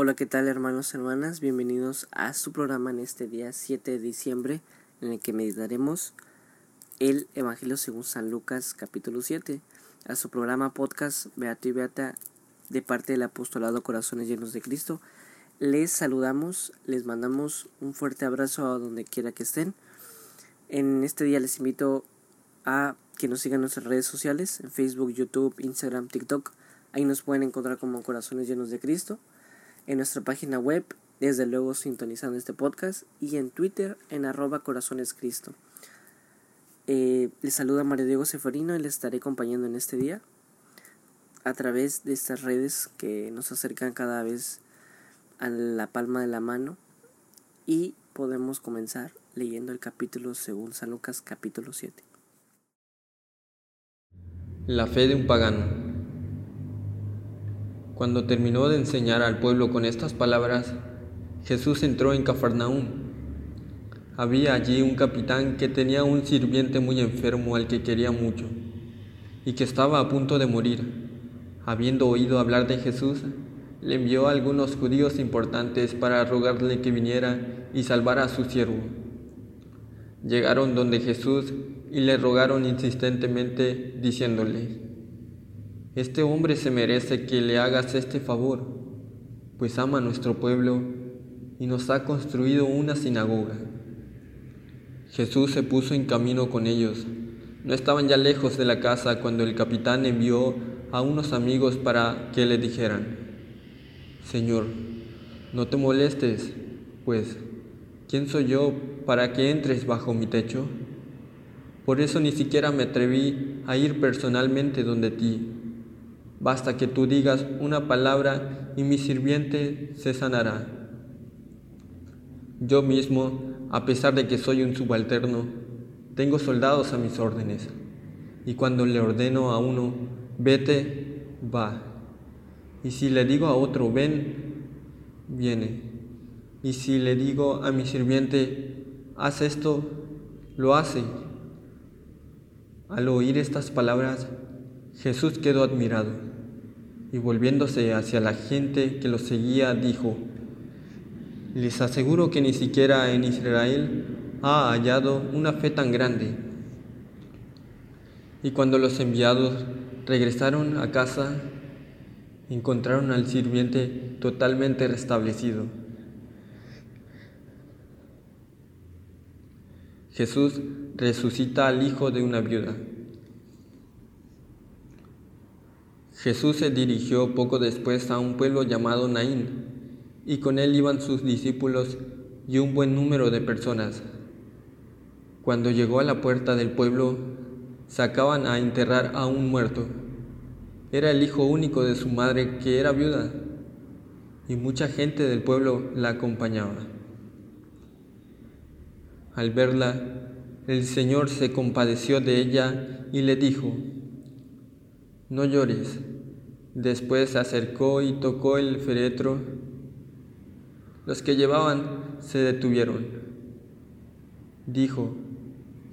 Hola, ¿qué tal hermanos hermanas? Bienvenidos a su programa en este día 7 de diciembre en el que meditaremos el Evangelio según San Lucas capítulo 7, a su programa podcast Beato y Beata de parte del apostolado Corazones Llenos de Cristo. Les saludamos, les mandamos un fuerte abrazo a donde quiera que estén. En este día les invito a que nos sigan en nuestras redes sociales, en Facebook, YouTube, Instagram, TikTok. Ahí nos pueden encontrar como Corazones Llenos de Cristo. En nuestra página web, desde luego sintonizando este podcast. Y en Twitter, en arroba Corazones Cristo. Eh, les saluda María Diego Seferino y les estaré acompañando en este día a través de estas redes que nos acercan cada vez a la palma de la mano y podemos comenzar leyendo el capítulo según San Lucas capítulo 7. La fe de un pagano. Cuando terminó de enseñar al pueblo con estas palabras, Jesús entró en Cafarnaúm había allí un capitán que tenía un sirviente muy enfermo al que quería mucho y que estaba a punto de morir. Habiendo oído hablar de Jesús, le envió a algunos judíos importantes para rogarle que viniera y salvara a su siervo. Llegaron donde Jesús y le rogaron insistentemente, diciéndole, Este hombre se merece que le hagas este favor, pues ama a nuestro pueblo y nos ha construido una sinagoga. Jesús se puso en camino con ellos. No estaban ya lejos de la casa cuando el capitán envió a unos amigos para que le dijeran, Señor, no te molestes, pues, ¿quién soy yo para que entres bajo mi techo? Por eso ni siquiera me atreví a ir personalmente donde ti. Basta que tú digas una palabra y mi sirviente se sanará. Yo mismo a pesar de que soy un subalterno, tengo soldados a mis órdenes, y cuando le ordeno a uno, vete, va. Y si le digo a otro, ven, viene. Y si le digo a mi sirviente, haz esto, lo hace. Al oír estas palabras, Jesús quedó admirado, y volviéndose hacia la gente que lo seguía, dijo, les aseguro que ni siquiera en Israel ha hallado una fe tan grande. Y cuando los enviados regresaron a casa, encontraron al sirviente totalmente restablecido. Jesús resucita al hijo de una viuda. Jesús se dirigió poco después a un pueblo llamado Naín y con él iban sus discípulos y un buen número de personas. Cuando llegó a la puerta del pueblo, sacaban a enterrar a un muerto. Era el hijo único de su madre que era viuda, y mucha gente del pueblo la acompañaba. Al verla, el Señor se compadeció de ella y le dijo, No llores. Después se acercó y tocó el féretro los que llevaban se detuvieron. Dijo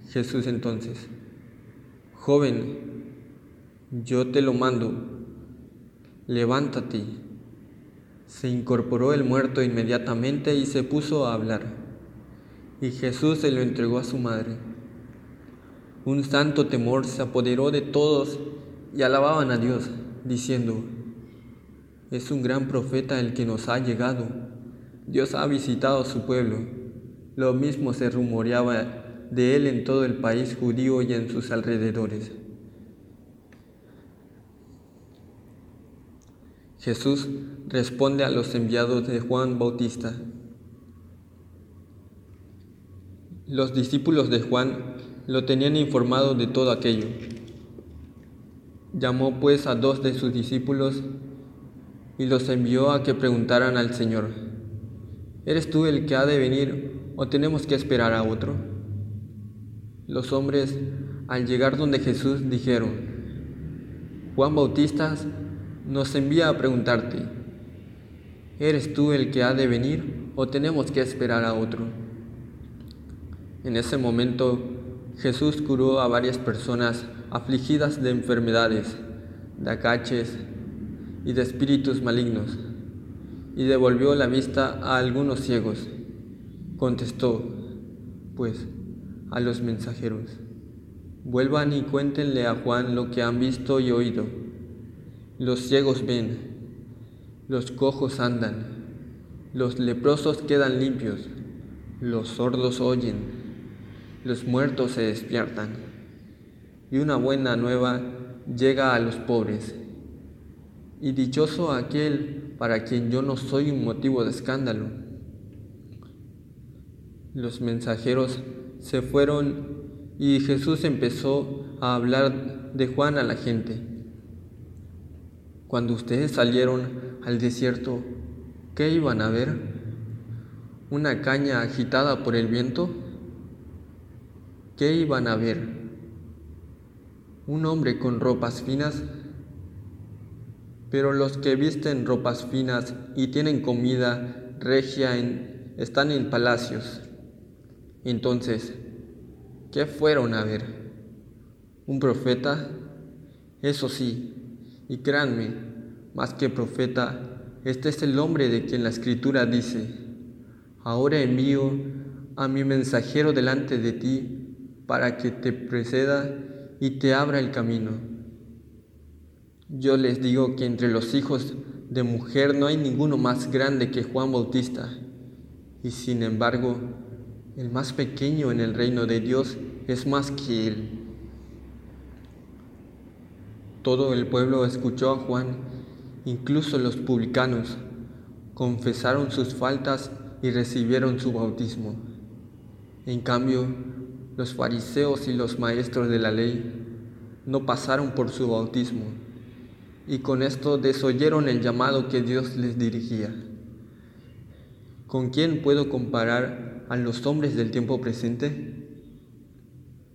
Jesús entonces, Joven, yo te lo mando, levántate. Se incorporó el muerto inmediatamente y se puso a hablar. Y Jesús se lo entregó a su madre. Un santo temor se apoderó de todos y alababan a Dios, diciendo, es un gran profeta el que nos ha llegado Dios ha visitado a su pueblo. Lo mismo se rumoreaba de él en todo el país judío y en sus alrededores. Jesús responde a los enviados de Juan Bautista. Los discípulos de Juan lo tenían informado de todo aquello. Llamó pues a dos de sus discípulos y los envió a que preguntaran al Señor. ¿Eres tú el que ha de venir o tenemos que esperar a otro? Los hombres, al llegar donde Jesús, dijeron, Juan Bautista nos envía a preguntarte, ¿eres tú el que ha de venir o tenemos que esperar a otro? En ese momento Jesús curó a varias personas afligidas de enfermedades, de acaches y de espíritus malignos y devolvió la vista a algunos ciegos. Contestó, pues, a los mensajeros, vuelvan y cuéntenle a Juan lo que han visto y oído. Los ciegos ven, los cojos andan, los leprosos quedan limpios, los sordos oyen, los muertos se despiertan, y una buena nueva llega a los pobres. Y dichoso aquel para quien yo no soy un motivo de escándalo. Los mensajeros se fueron y Jesús empezó a hablar de Juan a la gente. Cuando ustedes salieron al desierto, ¿qué iban a ver? ¿Una caña agitada por el viento? ¿Qué iban a ver? ¿Un hombre con ropas finas? Pero los que visten ropas finas y tienen comida regia están en palacios. Entonces, ¿qué fueron a ver? ¿Un profeta? Eso sí, y créanme, más que profeta, este es el hombre de quien la escritura dice, ahora envío a mi mensajero delante de ti para que te preceda y te abra el camino. Yo les digo que entre los hijos de mujer no hay ninguno más grande que Juan Bautista, y sin embargo, el más pequeño en el reino de Dios es más que él. Todo el pueblo escuchó a Juan, incluso los publicanos, confesaron sus faltas y recibieron su bautismo. En cambio, los fariseos y los maestros de la ley no pasaron por su bautismo y con esto desoyeron el llamado que Dios les dirigía. ¿Con quién puedo comparar a los hombres del tiempo presente?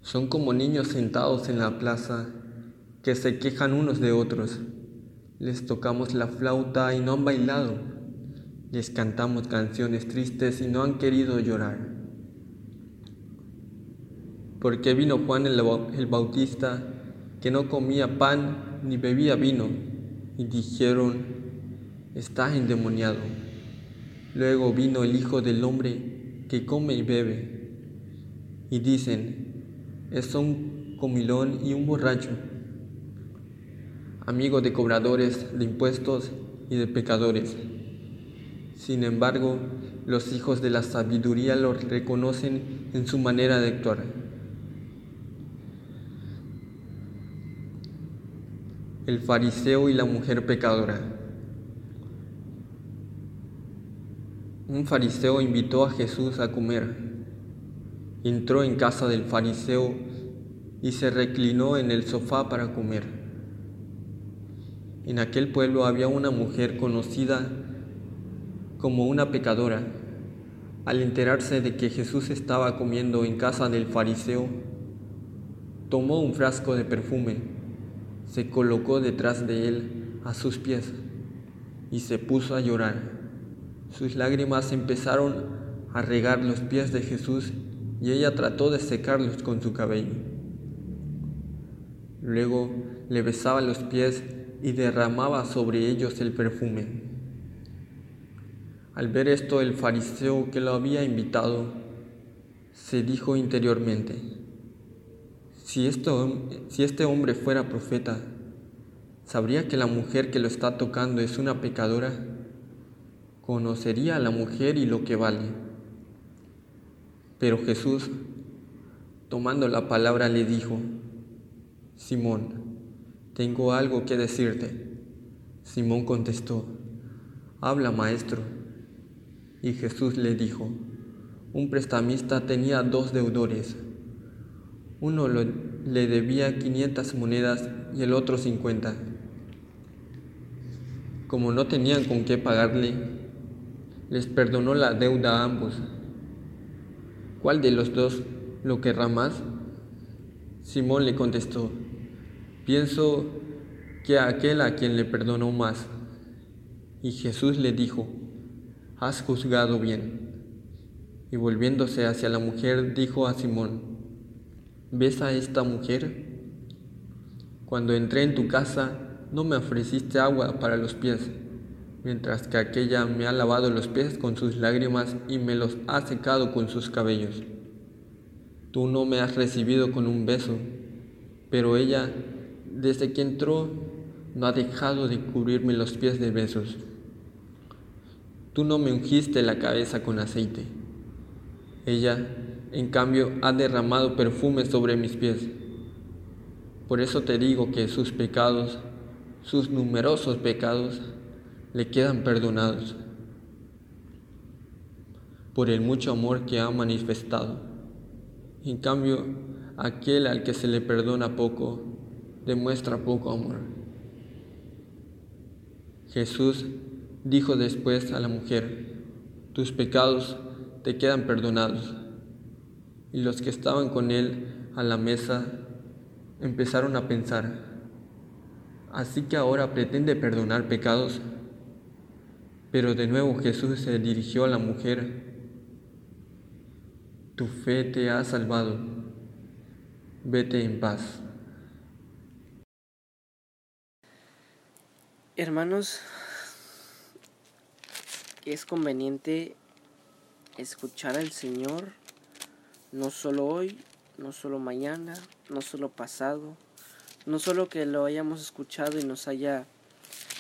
Son como niños sentados en la plaza que se quejan unos de otros. Les tocamos la flauta y no han bailado. Les cantamos canciones tristes y no han querido llorar. Porque vino Juan el, el Bautista que no comía pan ni bebía vino y dijeron, está endemoniado. Luego vino el Hijo del Hombre que come y bebe, y dicen, es un comilón y un borracho, amigo de cobradores de impuestos y de pecadores. Sin embargo, los hijos de la sabiduría lo reconocen en su manera de actuar. El fariseo y la mujer pecadora. Un fariseo invitó a Jesús a comer. Entró en casa del fariseo y se reclinó en el sofá para comer. En aquel pueblo había una mujer conocida como una pecadora. Al enterarse de que Jesús estaba comiendo en casa del fariseo, tomó un frasco de perfume, se colocó detrás de él a sus pies y se puso a llorar. Sus lágrimas empezaron a regar los pies de Jesús y ella trató de secarlos con su cabello. Luego le besaba los pies y derramaba sobre ellos el perfume. Al ver esto, el fariseo que lo había invitado se dijo interiormente, si, esto, si este hombre fuera profeta, ¿sabría que la mujer que lo está tocando es una pecadora? conocería a la mujer y lo que vale. Pero Jesús, tomando la palabra, le dijo, Simón, tengo algo que decirte. Simón contestó, habla maestro. Y Jesús le dijo, un prestamista tenía dos deudores. Uno le debía 500 monedas y el otro 50. Como no tenían con qué pagarle, les perdonó la deuda a ambos. ¿Cuál de los dos lo querrá más? Simón le contestó, pienso que a aquel a quien le perdonó más. Y Jesús le dijo, has juzgado bien. Y volviéndose hacia la mujer, dijo a Simón, ¿ves a esta mujer? Cuando entré en tu casa, no me ofreciste agua para los pies mientras que aquella me ha lavado los pies con sus lágrimas y me los ha secado con sus cabellos. Tú no me has recibido con un beso, pero ella, desde que entró, no ha dejado de cubrirme los pies de besos. Tú no me ungiste la cabeza con aceite. Ella, en cambio, ha derramado perfume sobre mis pies. Por eso te digo que sus pecados, sus numerosos pecados, le quedan perdonados por el mucho amor que ha manifestado. En cambio, aquel al que se le perdona poco, demuestra poco amor. Jesús dijo después a la mujer, tus pecados te quedan perdonados. Y los que estaban con él a la mesa empezaron a pensar, así que ahora pretende perdonar pecados. Pero de nuevo Jesús se dirigió a la mujer, tu fe te ha salvado, vete en paz. Hermanos, es conveniente escuchar al Señor, no solo hoy, no solo mañana, no solo pasado, no solo que lo hayamos escuchado y nos haya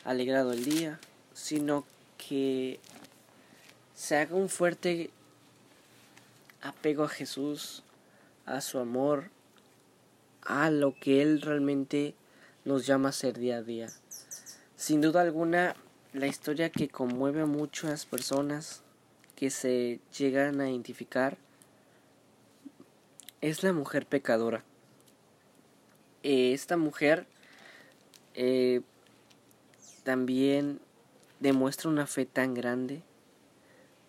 alegrado el día, sino que se haga un fuerte apego a Jesús, a su amor, a lo que Él realmente nos llama a ser día a día. Sin duda alguna, la historia que conmueve a muchas personas que se llegan a identificar es la mujer pecadora. Eh, esta mujer eh, también demuestra una fe tan grande,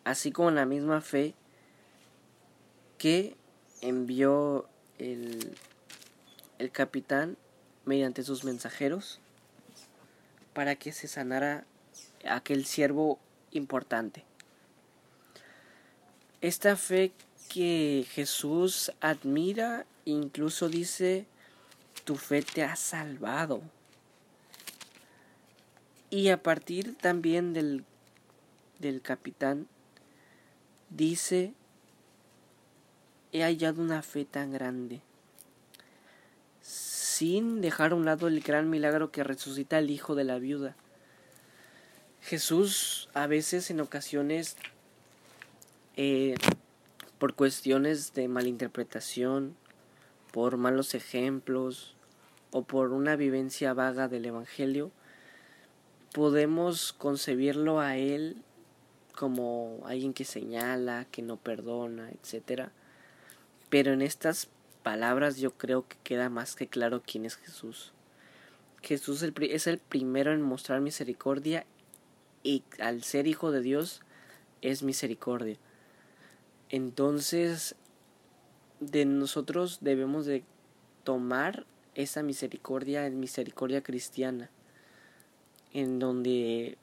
así como la misma fe que envió el, el capitán mediante sus mensajeros para que se sanara aquel siervo importante. Esta fe que Jesús admira, incluso dice, tu fe te ha salvado. Y a partir también del, del capitán, dice, he hallado una fe tan grande, sin dejar a un lado el gran milagro que resucita al hijo de la viuda. Jesús a veces en ocasiones eh, por cuestiones de malinterpretación, por malos ejemplos o por una vivencia vaga del Evangelio, podemos concebirlo a Él como alguien que señala, que no perdona, etc. Pero en estas palabras yo creo que queda más que claro quién es Jesús. Jesús es el primero en mostrar misericordia y al ser hijo de Dios es misericordia. Entonces, de nosotros debemos de tomar esa misericordia en misericordia cristiana, en donde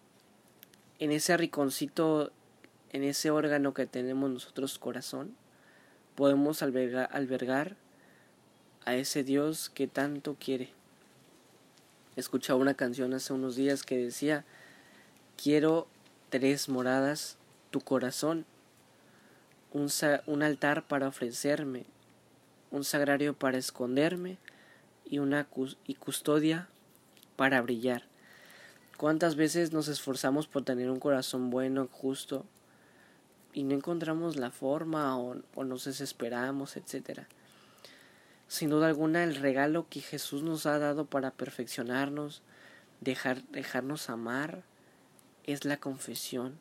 en ese riconcito, en ese órgano que tenemos nosotros corazón, podemos albergar, albergar a ese Dios que tanto quiere. Escuchaba una canción hace unos días que decía, quiero tres moradas, tu corazón, un, un altar para ofrecerme, un sagrario para esconderme y una y custodia para brillar. ¿Cuántas veces nos esforzamos por tener un corazón bueno, justo, y no encontramos la forma o, nos desesperamos, etcétera. Sin duda alguna el regalo que Jesús nos ha dado para perfeccionarnos, dejar, dejarnos amar, es la confesión.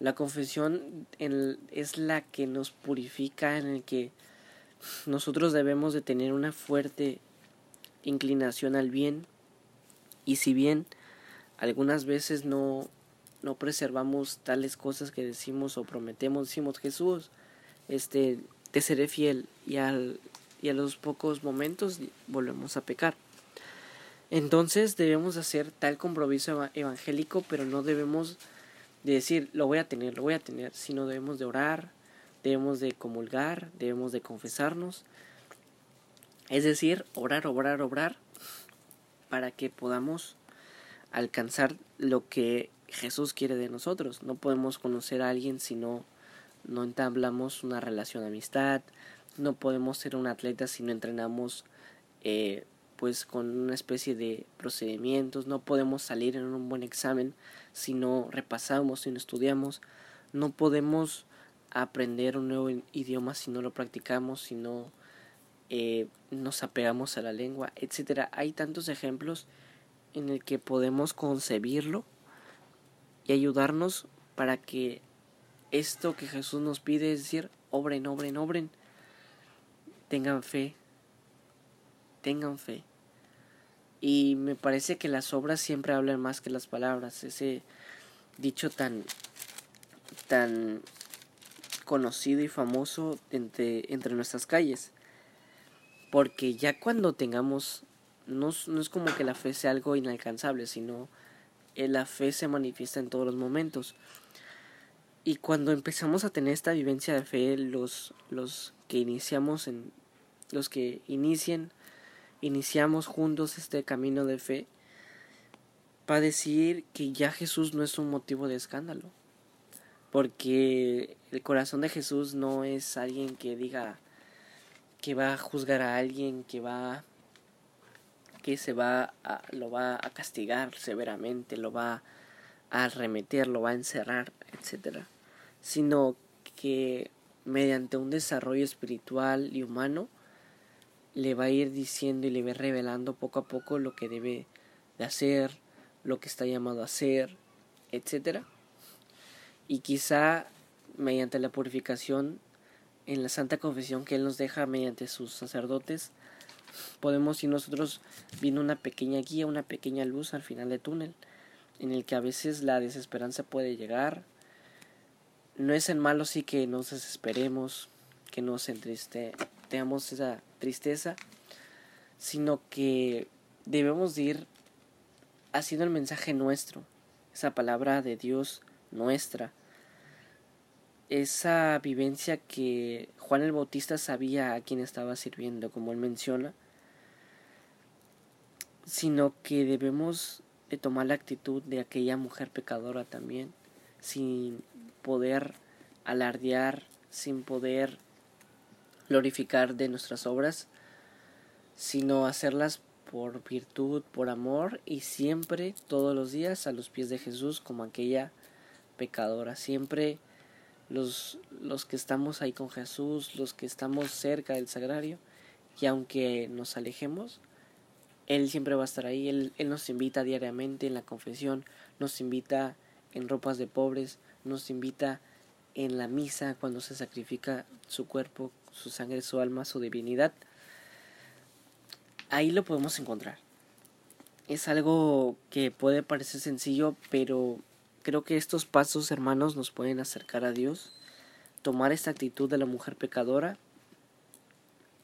La confesión es la que nos purifica, en el que nosotros debemos de tener una fuerte inclinación al bien y si bien algunas veces no no preservamos tales cosas que decimos o prometemos, decimos Jesús, este, te seré fiel y, al, y a los pocos momentos volvemos a pecar. Entonces debemos hacer tal compromiso evangélico, pero no debemos de decir lo voy a tener, lo voy a tener, sino debemos de orar, debemos de comulgar, debemos de confesarnos. Es decir, orar, orar, orar, para que podamos alcanzar lo que Jesús quiere de nosotros. No podemos conocer a alguien si no, no entablamos una relación de amistad. No podemos ser un atleta si no entrenamos eh, pues con una especie de procedimientos. No podemos salir en un buen examen si no repasamos, si no estudiamos. No podemos aprender un nuevo idioma si no lo practicamos, si no eh, nos apegamos a la lengua, etcétera. Hay tantos ejemplos en el que podemos concebirlo y ayudarnos para que esto que Jesús nos pide, es decir, obren, obren, obren, tengan fe, tengan fe. Y me parece que las obras siempre hablan más que las palabras. Ese dicho tan, tan conocido y famoso entre, entre nuestras calles. Porque ya cuando tengamos, no, no es como que la fe sea algo inalcanzable, sino eh, la fe se manifiesta en todos los momentos. Y cuando empezamos a tener esta vivencia de fe, los, los que iniciamos en, los que inicien, iniciamos juntos este camino de fe, para decir que ya Jesús no es un motivo de escándalo. Porque el corazón de Jesús no es alguien que diga, que va a juzgar a alguien, que va que se va a, lo va a castigar severamente, lo va a arremeter, lo va a encerrar, etcétera, sino que mediante un desarrollo espiritual y humano le va a ir diciendo y le va revelando poco a poco lo que debe de hacer, lo que está llamado a hacer, etcétera. Y quizá mediante la purificación en la Santa Confesión que Él nos deja mediante sus sacerdotes, podemos ir nosotros viendo una pequeña guía, una pequeña luz al final del túnel, en el que a veces la desesperanza puede llegar. No es en malo sí que nos desesperemos, que nos entriste, tengamos esa tristeza, sino que debemos ir haciendo el mensaje nuestro, esa palabra de Dios nuestra, esa vivencia que Juan el Bautista sabía a quién estaba sirviendo, como él menciona, sino que debemos de tomar la actitud de aquella mujer pecadora también, sin poder alardear, sin poder glorificar de nuestras obras, sino hacerlas por virtud, por amor y siempre, todos los días, a los pies de Jesús como aquella pecadora, siempre los, los que estamos ahí con Jesús, los que estamos cerca del sagrario, y aunque nos alejemos, Él siempre va a estar ahí, Él, Él nos invita diariamente en la confesión, nos invita en ropas de pobres, nos invita en la misa cuando se sacrifica su cuerpo, su sangre, su alma, su divinidad. Ahí lo podemos encontrar. Es algo que puede parecer sencillo, pero Creo que estos pasos, hermanos, nos pueden acercar a Dios, tomar esta actitud de la mujer pecadora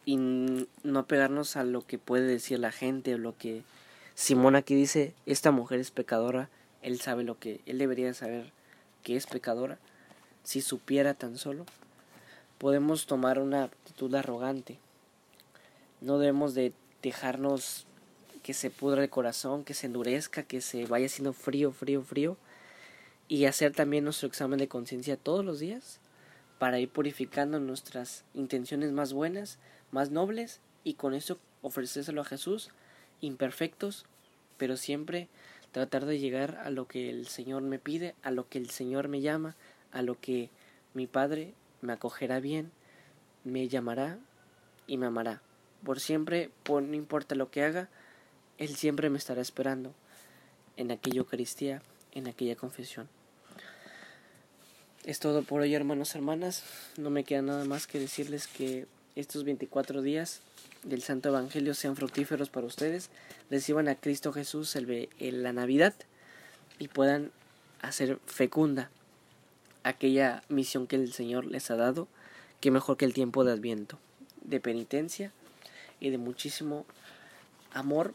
y no apegarnos a lo que puede decir la gente o lo que Simón aquí dice, esta mujer es pecadora, él sabe lo que, él debería saber que es pecadora, si supiera tan solo. Podemos tomar una actitud arrogante, no debemos de dejarnos que se pudra el corazón, que se endurezca, que se vaya haciendo frío, frío, frío, y hacer también nuestro examen de conciencia todos los días para ir purificando nuestras intenciones más buenas, más nobles y con eso ofrecérselo a Jesús, imperfectos, pero siempre tratar de llegar a lo que el Señor me pide, a lo que el Señor me llama, a lo que mi Padre me acogerá bien, me llamará y me amará. Por siempre, por no importa lo que haga, Él siempre me estará esperando en aquella Eucaristía en aquella confesión. Es todo por hoy, hermanos, hermanas. No me queda nada más que decirles que estos 24 días del Santo Evangelio sean fructíferos para ustedes, reciban a Cristo Jesús el, la Navidad y puedan hacer fecunda aquella misión que el Señor les ha dado, que mejor que el tiempo de Adviento, de penitencia y de muchísimo amor,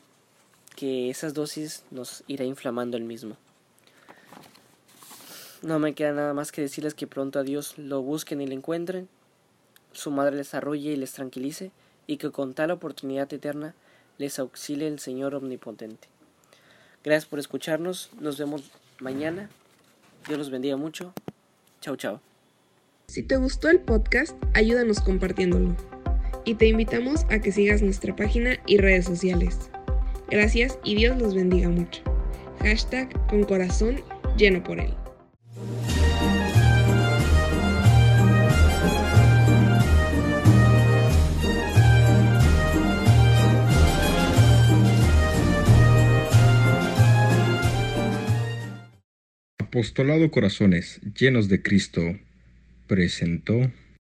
que esas dosis nos irá inflamando el mismo. No me queda nada más que decirles que pronto a Dios lo busquen y lo encuentren, su madre les arrolle y les tranquilice, y que con tal oportunidad eterna les auxilie el Señor Omnipotente. Gracias por escucharnos. Nos vemos mañana. Dios los bendiga mucho. Chao, chao. Si te gustó el podcast, ayúdanos compartiéndolo. Y te invitamos a que sigas nuestra página y redes sociales. Gracias y Dios los bendiga mucho. Hashtag con corazón lleno por él. Apostolado Corazones Llenos de Cristo presentó